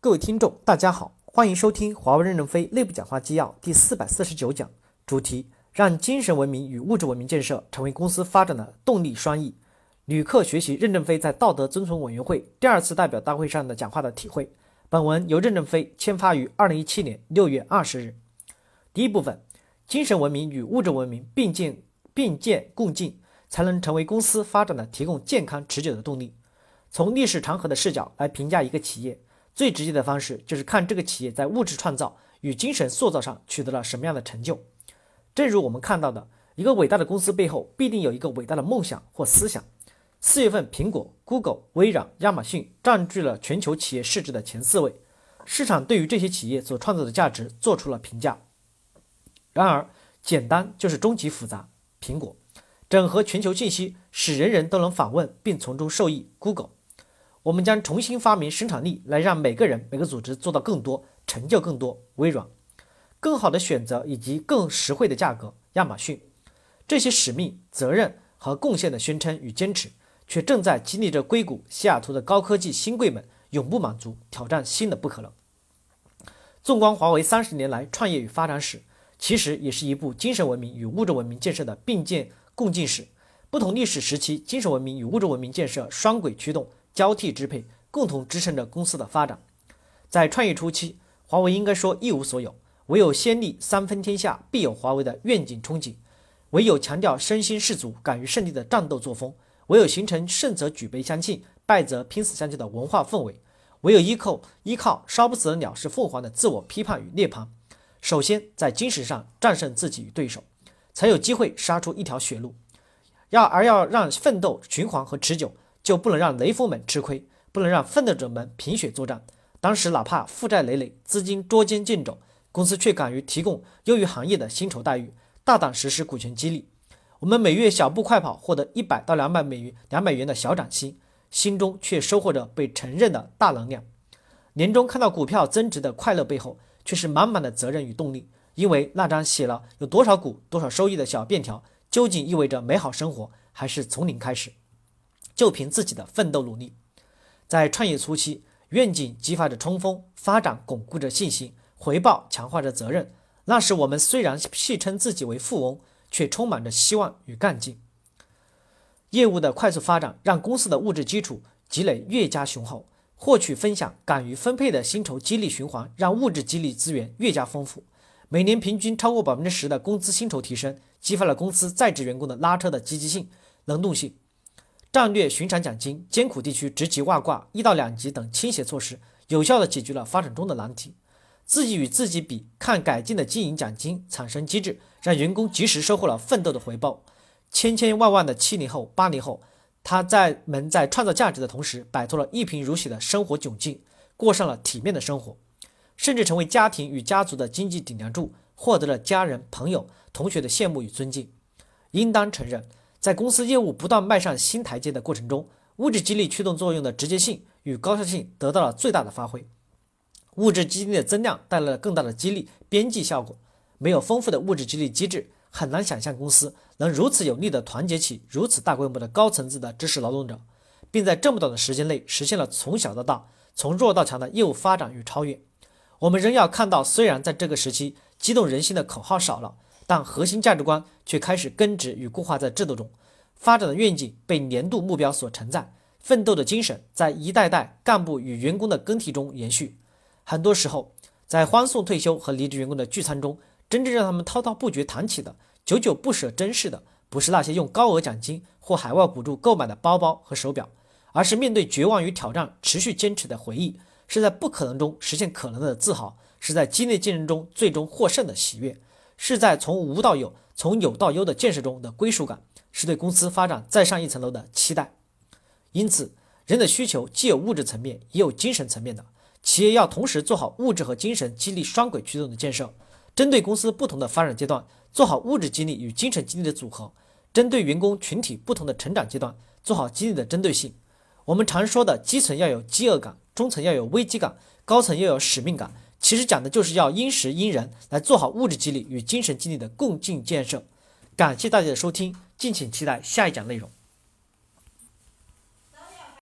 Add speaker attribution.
Speaker 1: 各位听众，大家好，欢迎收听华为任正非内部讲话纪要第四百四十九讲，主题：让精神文明与物质文明建设成为公司发展的动力双翼。旅客学习任正非在道德遵从委员会第二次代表大会上的讲话的体会。本文由任正非签发于二零一七年六月二十日。第一部分：精神文明与物质文明并进并建共进，才能成为公司发展的提供健康持久的动力。从历史长河的视角来评价一个企业。最直接的方式就是看这个企业在物质创造与精神塑造上取得了什么样的成就。正如我们看到的，一个伟大的公司背后必定有一个伟大的梦想或思想。四月份，苹果、Google、微软、亚马逊占据了全球企业市值的前四位，市场对于这些企业所创造的价值做出了评价。然而，简单就是终极复杂。苹果整合全球信息，使人人都能访问并从中受益。Google。我们将重新发明生产力，来让每个人、每个组织做到更多，成就更多。微软，更好的选择以及更实惠的价格。亚马逊，这些使命、责任和贡献的宣称与坚持，却正在激励着硅谷、西雅图的高科技新贵们永不满足，挑战新的不可能。纵观华为三十年来创业与发展史，其实也是一部精神文明与物质文明建设的并建共进史。不同历史时期，精神文明与物质文明建设双轨驱动。交替支配，共同支撑着公司的发展。在创业初期，华为应该说一无所有，唯有先立三分天下必有华为的愿景憧憬，唯有强调身先士卒、敢于胜利的战斗作风，唯有形成胜则举杯相庆，败则拼死相救的文化氛围，唯有依靠依靠烧不死的鸟是凤凰的自我批判与涅槃。首先在精神上战胜自己与对手，才有机会杀出一条血路。要而要让奋斗循环和持久。就不能让雷锋们吃亏，不能让奋斗者们贫血作战。当时哪怕负债累累，资金捉襟见肘，公司却敢于提供优于行业的薪酬待遇，大胆实施股权激励。我们每月小步快跑，获得一百到两百美元、两百元的小涨薪，心中却收获着被承认的大能量。年终看到股票增值的快乐背后，却是满满的责任与动力。因为那张写了有多少股、多少收益的小便条，究竟意味着美好生活，还是从零开始？就凭自己的奋斗努力，在创业初期，愿景激发着冲锋，发展巩固着信心，回报强化着责任。那时我们虽然戏称自己为富翁，却充满着希望与干劲。业务的快速发展让公司的物质基础积累越加雄厚，获取分享、敢于分配的薪酬激励循环让物质激励资源越加丰富。每年平均超过百分之十的工资薪酬提升，激发了公司在职员工的拉车的积极性、能动性。战略寻常奖金、艰苦地区职级外挂一到两级等倾斜措施，有效地解决了发展中的难题。自己与自己比，看改进的经营奖金产生机制，让员工及时收获了奋斗的回报。千千万万的七零后、八零后，他在们在创造价值的同时，摆脱了一贫如洗的生活窘境，过上了体面的生活，甚至成为家庭与家族的经济顶梁柱，获得了家人、朋友、同学的羡慕与尊敬。应当承认。在公司业务不断迈上新台阶的过程中，物质激励驱动作用的直接性与高效性得到了最大的发挥。物质激励的增量带来了更大的激励边际效果。没有丰富的物质激励机制，很难想象公司能如此有力地团结起如此大规模的高层次的知识劳动者，并在这么短的时间内实现了从小到大、从弱到强的业务发展与超越。我们仍要看到，虽然在这个时期激动人心的口号少了。但核心价值观却开始根植与固化在制度中，发展的愿景被年度目标所承载，奋斗的精神在一代代干部与员工的更替中延续。很多时候，在欢送退休和离职员工的聚餐中，真正让他们滔滔不绝谈起的、久久不舍珍视的，不是那些用高额奖金或海外补助购买的包包和手表，而是面对绝望与挑战持续坚持的回忆，是在不可能中实现可能的自豪，是在激烈竞争中最终获胜的喜悦。是在从无到有、从有到优的建设中的归属感，是对公司发展再上一层楼的期待。因此，人的需求既有物质层面，也有精神层面的。企业要同时做好物质和精神激励双轨驱动的建设，针对公司不同的发展阶段，做好物质激励与精神激励的组合；针对员工群体不同的成长阶段，做好激励的针对性。我们常说的基层要有饥饿感，中层要有危机感，高层要有使命感。其实讲的就是要因时因人来做好物质激励与精神激励的共进建设。感谢大家的收听，敬请期待下一讲内容。